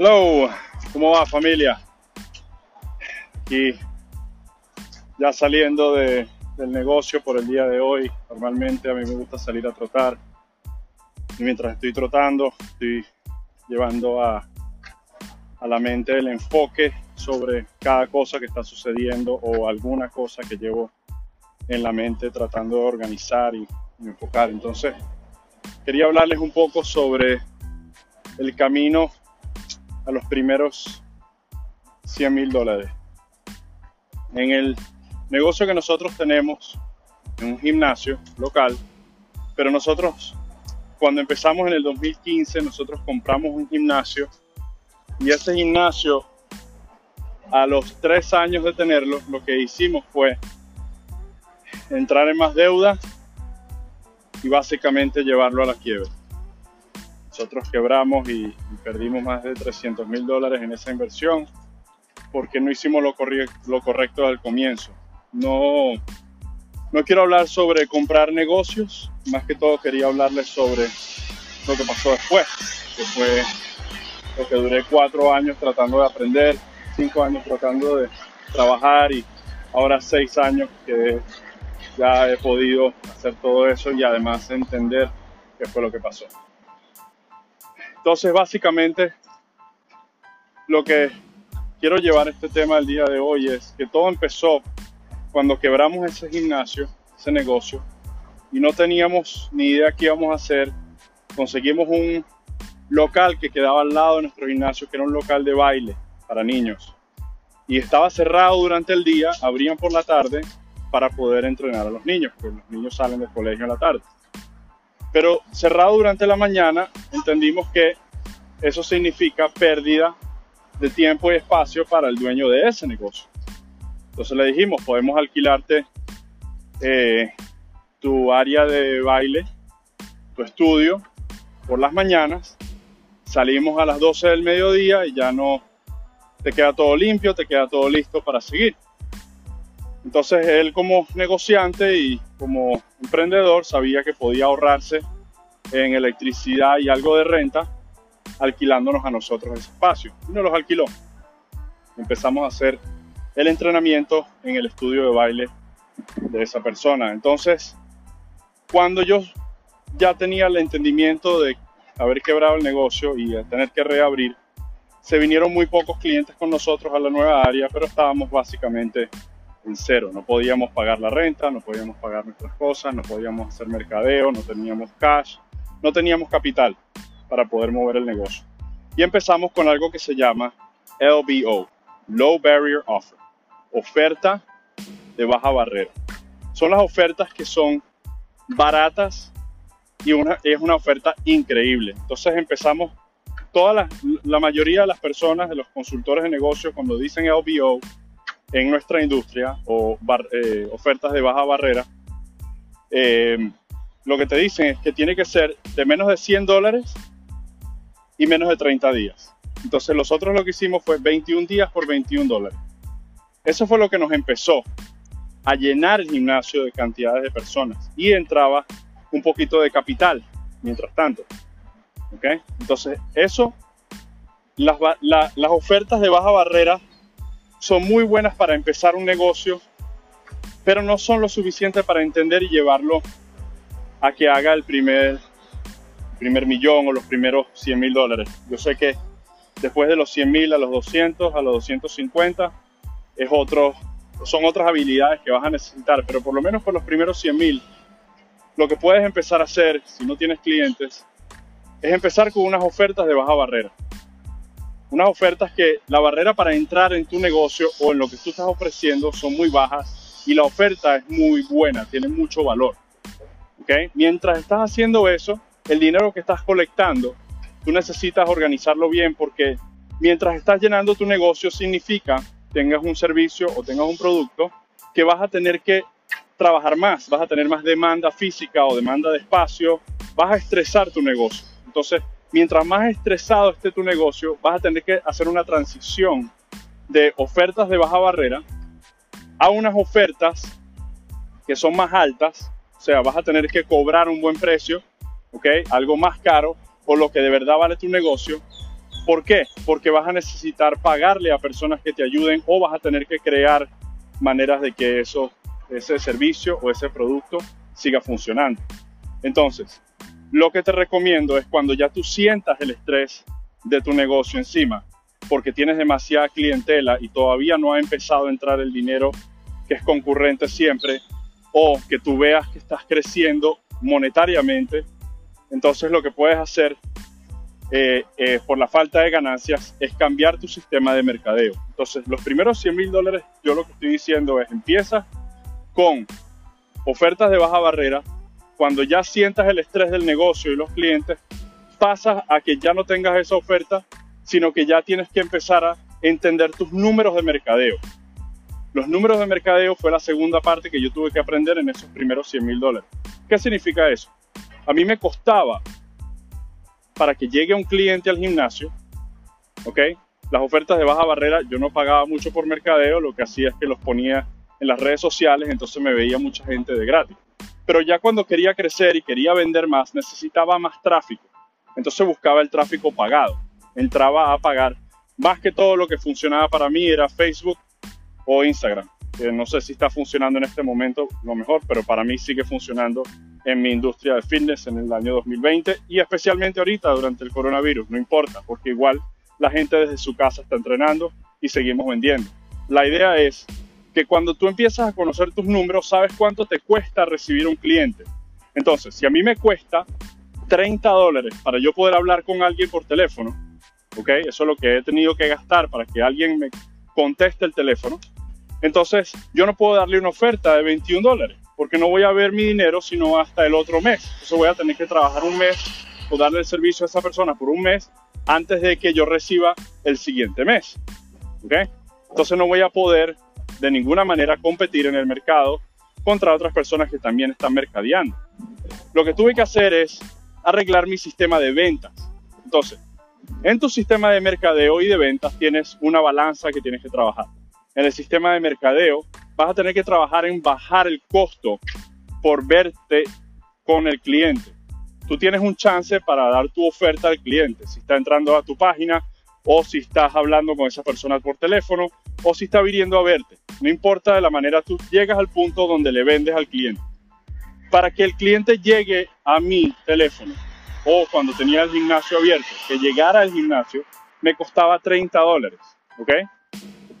Hello, ¿cómo va familia? Aquí ya saliendo de, del negocio por el día de hoy. Normalmente a mí me gusta salir a trotar. Y mientras estoy trotando, estoy llevando a, a la mente el enfoque sobre cada cosa que está sucediendo o alguna cosa que llevo en la mente tratando de organizar y, y enfocar. Entonces, quería hablarles un poco sobre el camino a los primeros 100 mil dólares. En el negocio que nosotros tenemos, en un gimnasio local, pero nosotros cuando empezamos en el 2015, nosotros compramos un gimnasio y ese gimnasio, a los tres años de tenerlo, lo que hicimos fue entrar en más deuda y básicamente llevarlo a la quiebra. Nosotros quebramos y, y perdimos más de 300 mil dólares en esa inversión porque no hicimos lo, lo correcto al comienzo. No, no quiero hablar sobre comprar negocios, más que todo quería hablarles sobre lo que pasó después, que fue lo que duré cuatro años tratando de aprender, cinco años tratando de trabajar y ahora seis años que ya he podido hacer todo eso y además entender qué fue lo que pasó. Entonces, básicamente, lo que quiero llevar este tema del día de hoy es que todo empezó cuando quebramos ese gimnasio, ese negocio, y no teníamos ni idea qué íbamos a hacer. Conseguimos un local que quedaba al lado de nuestro gimnasio, que era un local de baile para niños. Y estaba cerrado durante el día, abrían por la tarde para poder entrenar a los niños, porque los niños salen del colegio en la tarde. Pero cerrado durante la mañana, entendimos que eso significa pérdida de tiempo y espacio para el dueño de ese negocio. Entonces le dijimos, podemos alquilarte eh, tu área de baile, tu estudio, por las mañanas. Salimos a las 12 del mediodía y ya no te queda todo limpio, te queda todo listo para seguir. Entonces él como negociante y como emprendedor sabía que podía ahorrarse en electricidad y algo de renta alquilándonos a nosotros ese espacio. Y nos los alquiló. Empezamos a hacer el entrenamiento en el estudio de baile de esa persona. Entonces, cuando yo ya tenía el entendimiento de haber quebrado el negocio y tener que reabrir, se vinieron muy pocos clientes con nosotros a la nueva área, pero estábamos básicamente en cero. No podíamos pagar la renta, no podíamos pagar nuestras cosas, no podíamos hacer mercadeo, no teníamos cash, no teníamos capital para poder mover el negocio. Y empezamos con algo que se llama LBO, Low Barrier Offer, oferta de baja barrera. Son las ofertas que son baratas y es una oferta increíble. Entonces empezamos, toda la, la mayoría de las personas, de los consultores de negocio, cuando dicen LBO en nuestra industria o bar, eh, ofertas de baja barrera, eh, lo que te dicen es que tiene que ser de menos de 100 dólares y menos de 30 días. Entonces nosotros lo que hicimos fue 21 días por 21 dólares. Eso fue lo que nos empezó a llenar el gimnasio de cantidades de personas y entraba un poquito de capital mientras tanto. ¿Okay? Entonces eso, las, la, las ofertas de baja barrera son muy buenas para empezar un negocio, pero no son lo suficiente para entender y llevarlo a que haga el primer primer millón o los primeros 100 mil dólares. Yo sé que después de los 100 mil a los 200, a los 250, es otro, son otras habilidades que vas a necesitar, pero por lo menos por los primeros 100 mil, lo que puedes empezar a hacer si no tienes clientes es empezar con unas ofertas de baja barrera. Unas ofertas que la barrera para entrar en tu negocio o en lo que tú estás ofreciendo son muy bajas y la oferta es muy buena, tiene mucho valor. ¿Okay? Mientras estás haciendo eso, el dinero que estás colectando, tú necesitas organizarlo bien porque mientras estás llenando tu negocio significa tengas un servicio o tengas un producto que vas a tener que trabajar más, vas a tener más demanda física o demanda de espacio, vas a estresar tu negocio. Entonces, mientras más estresado esté tu negocio, vas a tener que hacer una transición de ofertas de baja barrera a unas ofertas que son más altas, o sea, vas a tener que cobrar un buen precio ¿ok? Algo más caro o lo que de verdad vale tu negocio ¿Por qué? Porque vas a necesitar pagarle a personas que te ayuden o vas a tener que crear maneras de que eso, ese servicio o ese producto siga funcionando. Entonces, lo que te recomiendo es cuando ya tú sientas el estrés de tu negocio encima, porque tienes demasiada clientela y todavía no ha empezado a entrar el dinero que es concurrente siempre, o que tú veas que estás creciendo monetariamente, entonces lo que puedes hacer eh, eh, por la falta de ganancias es cambiar tu sistema de mercadeo. Entonces, los primeros 100 mil dólares, yo lo que estoy diciendo es, empieza con ofertas de baja barrera. Cuando ya sientas el estrés del negocio y los clientes, pasas a que ya no tengas esa oferta, sino que ya tienes que empezar a entender tus números de mercadeo. Los números de mercadeo fue la segunda parte que yo tuve que aprender en esos primeros 100 mil dólares. ¿Qué significa eso? A mí me costaba para que llegue un cliente al gimnasio, ¿ok? Las ofertas de baja barrera, yo no pagaba mucho por mercadeo, lo que hacía es que los ponía en las redes sociales, entonces me veía mucha gente de gratis. Pero ya cuando quería crecer y quería vender más, necesitaba más tráfico. Entonces buscaba el tráfico pagado. Entraba a pagar. Más que todo lo que funcionaba para mí era Facebook o Instagram. no sé si está funcionando en este momento lo mejor, pero para mí sigue funcionando en mi industria de fitness en el año 2020 y especialmente ahorita durante el coronavirus, no importa, porque igual la gente desde su casa está entrenando y seguimos vendiendo. La idea es que cuando tú empiezas a conocer tus números, sabes cuánto te cuesta recibir un cliente. Entonces, si a mí me cuesta 30 dólares para yo poder hablar con alguien por teléfono, ¿ok? Eso es lo que he tenido que gastar para que alguien me conteste el teléfono. Entonces, yo no puedo darle una oferta de 21 dólares porque no voy a ver mi dinero sino hasta el otro mes. Entonces voy a tener que trabajar un mes o darle el servicio a esa persona por un mes antes de que yo reciba el siguiente mes. ¿Okay? Entonces no voy a poder de ninguna manera competir en el mercado contra otras personas que también están mercadeando. Lo que tuve que hacer es arreglar mi sistema de ventas. Entonces, en tu sistema de mercadeo y de ventas tienes una balanza que tienes que trabajar. En el sistema de mercadeo vas a tener que trabajar en bajar el costo por verte con el cliente. Tú tienes un chance para dar tu oferta al cliente, si está entrando a tu página o si estás hablando con esa persona por teléfono o si está viniendo a verte. No importa de la manera, tú llegas al punto donde le vendes al cliente. Para que el cliente llegue a mi teléfono o cuando tenía el gimnasio abierto, que llegara al gimnasio, me costaba 30 dólares. ¿Ok?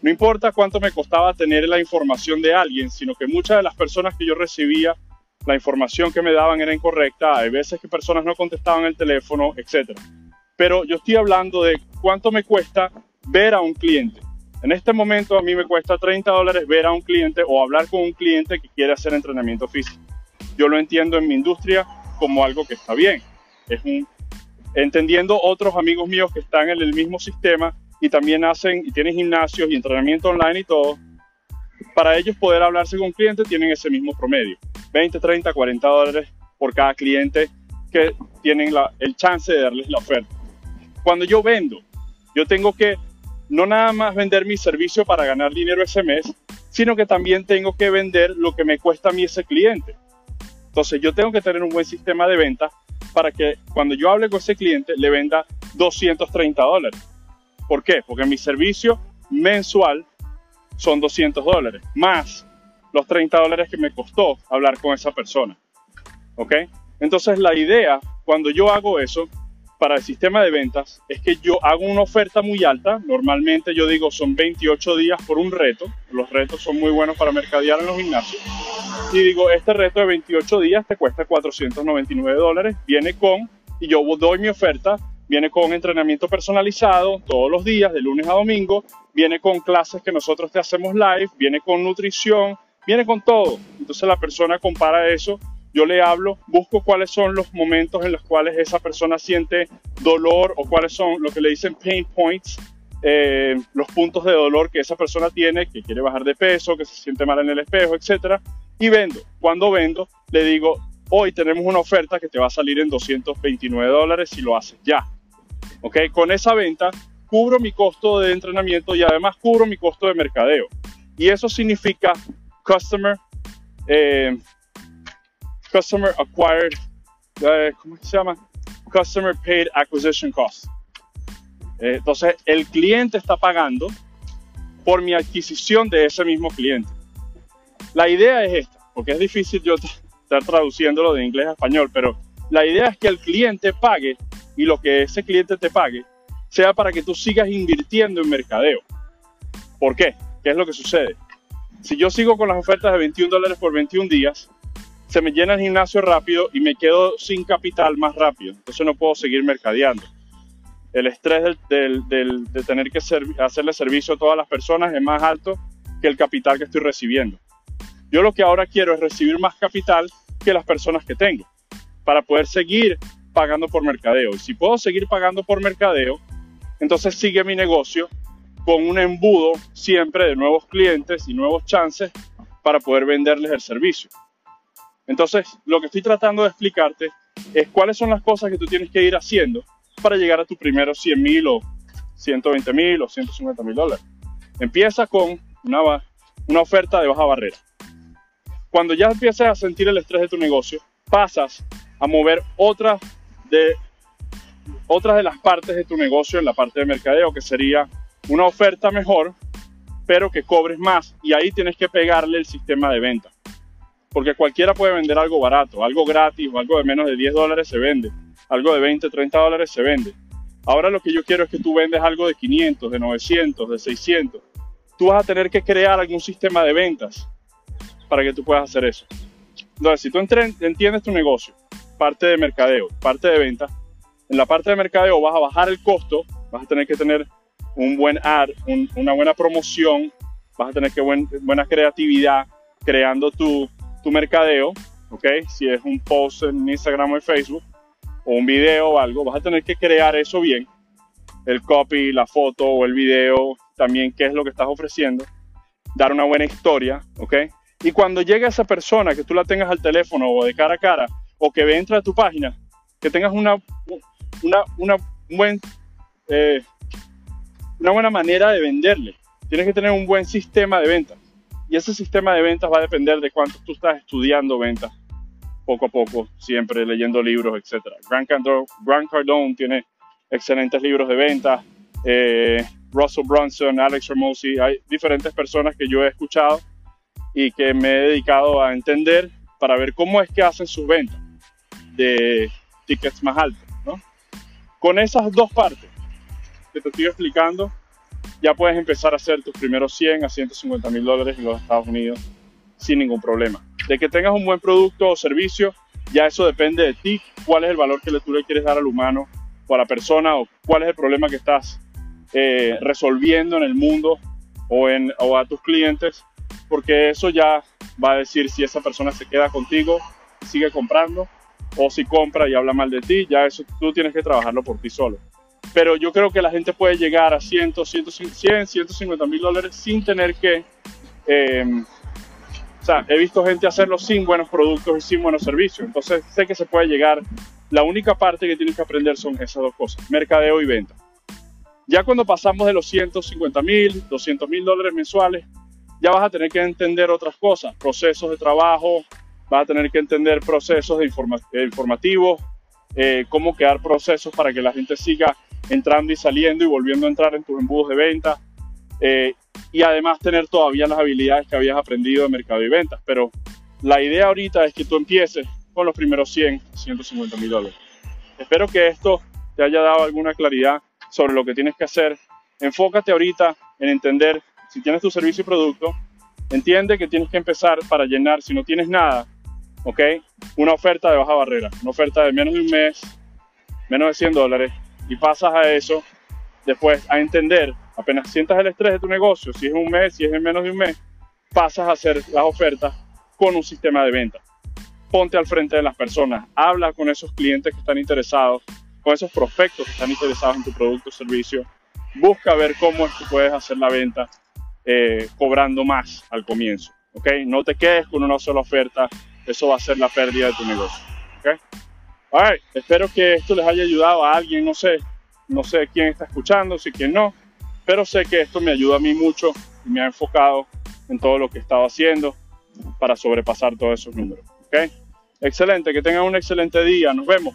No importa cuánto me costaba tener la información de alguien, sino que muchas de las personas que yo recibía, la información que me daban era incorrecta, hay veces que personas no contestaban el teléfono, etc. Pero yo estoy hablando de cuánto me cuesta ver a un cliente. En este momento a mí me cuesta 30 dólares ver a un cliente o hablar con un cliente que quiere hacer entrenamiento físico. Yo lo entiendo en mi industria como algo que está bien. Es un, entendiendo otros amigos míos que están en el mismo sistema, y también hacen y tienen gimnasios y entrenamiento online y todo. Para ellos poder hablarse con clientes tienen ese mismo promedio, 20, 30, 40 dólares por cada cliente que tienen la, el chance de darles la oferta. Cuando yo vendo, yo tengo que no nada más vender mi servicio para ganar dinero ese mes, sino que también tengo que vender lo que me cuesta a mí ese cliente. Entonces yo tengo que tener un buen sistema de venta para que cuando yo hable con ese cliente le venda 230 dólares. ¿Por qué? Porque mi servicio mensual son 200 dólares, más los 30 dólares que me costó hablar con esa persona. ¿Ok? Entonces la idea, cuando yo hago eso, para el sistema de ventas, es que yo hago una oferta muy alta. Normalmente yo digo son 28 días por un reto. Los retos son muy buenos para mercadear en los gimnasios. Y digo, este reto de 28 días te cuesta 499 dólares. Viene con, y yo doy mi oferta Viene con entrenamiento personalizado todos los días, de lunes a domingo. Viene con clases que nosotros te hacemos live. Viene con nutrición. Viene con todo. Entonces la persona compara eso. Yo le hablo, busco cuáles son los momentos en los cuales esa persona siente dolor o cuáles son lo que le dicen pain points, eh, los puntos de dolor que esa persona tiene, que quiere bajar de peso, que se siente mal en el espejo, etc. Y vendo. Cuando vendo, le digo, hoy tenemos una oferta que te va a salir en 229 dólares si lo haces ya. ¿ok? Con esa venta cubro mi costo de entrenamiento y además cubro mi costo de mercadeo. Y eso significa customer, eh, customer acquired, eh, ¿cómo se llama? Customer paid acquisition cost. Eh, entonces, el cliente está pagando por mi adquisición de ese mismo cliente. La idea es esta, porque es difícil yo estar traduciéndolo de inglés a español, pero la idea es que el cliente pague y lo que ese cliente te pague sea para que tú sigas invirtiendo en mercadeo. ¿Por qué? ¿Qué es lo que sucede? Si yo sigo con las ofertas de 21 dólares por 21 días, se me llena el gimnasio rápido y me quedo sin capital más rápido. Entonces no puedo seguir mercadeando. El estrés de tener que hacerle servicio a todas las personas es más alto que el capital que estoy recibiendo. Yo lo que ahora quiero es recibir más capital que las personas que tengo para poder seguir pagando por mercadeo. Y si puedo seguir pagando por mercadeo, entonces sigue mi negocio con un embudo siempre de nuevos clientes y nuevos chances para poder venderles el servicio. Entonces, lo que estoy tratando de explicarte es cuáles son las cosas que tú tienes que ir haciendo para llegar a tus primeros 100 mil o 120 mil o 150 mil dólares. Empieza con una, una oferta de baja barrera. Cuando ya empiezas a sentir el estrés de tu negocio, pasas a mover otras de otras de las partes de tu negocio en la parte de mercadeo, que sería una oferta mejor, pero que cobres más. Y ahí tienes que pegarle el sistema de venta. Porque cualquiera puede vender algo barato, algo gratis o algo de menos de 10 dólares se vende. Algo de 20, 30 dólares se vende. Ahora lo que yo quiero es que tú vendes algo de 500, de 900, de 600. Tú vas a tener que crear algún sistema de ventas para que tú puedas hacer eso. Entonces, si tú entiendes tu negocio, parte de mercadeo, parte de venta, en la parte de mercadeo vas a bajar el costo, vas a tener que tener un buen ad, una buena promoción, vas a tener que buen, buena creatividad creando tu, tu mercadeo, ¿ok? Si es un post en Instagram o en Facebook, o un video o algo, vas a tener que crear eso bien, el copy, la foto o el video, también qué es lo que estás ofreciendo, dar una buena historia, ¿ok? Y cuando llegue esa persona, que tú la tengas al teléfono o de cara a cara, o que ve a tu página, que tengas una, una, una, buen, eh, una buena manera de venderle. Tienes que tener un buen sistema de ventas. Y ese sistema de ventas va a depender de cuánto tú estás estudiando ventas poco a poco, siempre leyendo libros, etc. Grant Cardone, tiene excelentes libros de ventas. Eh, Russell Brunson, Alex Ramosi, hay diferentes personas que yo he escuchado y que me he dedicado a entender para ver cómo es que hacen sus ventas de tickets más altos. ¿no? Con esas dos partes que te estoy explicando, ya puedes empezar a hacer tus primeros 100 a 150 mil dólares en los Estados Unidos sin ningún problema. De que tengas un buen producto o servicio, ya eso depende de ti, cuál es el valor que tú le quieres dar al humano o a la persona o cuál es el problema que estás eh, resolviendo en el mundo o, a tus clientes, porque eso ya va a decir si esa persona se queda contigo sigue comprando o si compra y habla mal de ti, ya eso tú tienes que trabajarlo por ti solo. Pero yo creo que la gente puede llegar a 100, 100, 100 150 mil dólares sin tener que... Em, o sea, he visto gente hacerlo sin buenos productos y sin buenos servicios. Entonces sé que se puede llegar. La única parte que tienes que aprender son esas dos cosas, mercadeo y venta. Ya cuando pasamos de los 150 mil, 200 mil dólares mensuales, ya vas a tener que entender otras cosas, procesos de trabajo, vas a tener que entender procesos de informativos, eh, cómo crear procesos para que la gente siga entrando y saliendo y volviendo a entrar en tus embudos de venta. Eh, y además tener todavía las habilidades que habías aprendido de mercado y ventas. Pero la idea ahorita es que tú empieces con los primeros 100, 150 mil dólares. Espero que esto te haya dado alguna claridad sobre lo que tienes que hacer. Enfócate ahorita en entender si tienes tu servicio y producto. Entiende que tienes que empezar para llenar, si no tienes nada, ¿ok? Una oferta de baja barrera, una oferta de menos de un mes, menos de 100 dólares, y pasas a eso después a entender, apenas sientas el estrés de tu negocio, si es un mes, si es en menos de un mes, pasas a hacer las ofertas con un sistema de venta. Ponte al frente de las personas, habla con esos clientes que están interesados, con esos prospectos que están interesados en tu producto o servicio, busca ver cómo es que puedes hacer la venta eh, cobrando más al comienzo. ¿ok? No te quedes con una sola oferta, eso va a ser la pérdida de tu negocio. ¿okay? Espero que esto les haya ayudado a alguien, no sé, no sé quién está escuchando, si quién no, pero sé que esto me ayuda a mí mucho y me ha enfocado en todo lo que he estado haciendo para sobrepasar todos esos números. ¿okay? Excelente, que tengan un excelente día, nos vemos.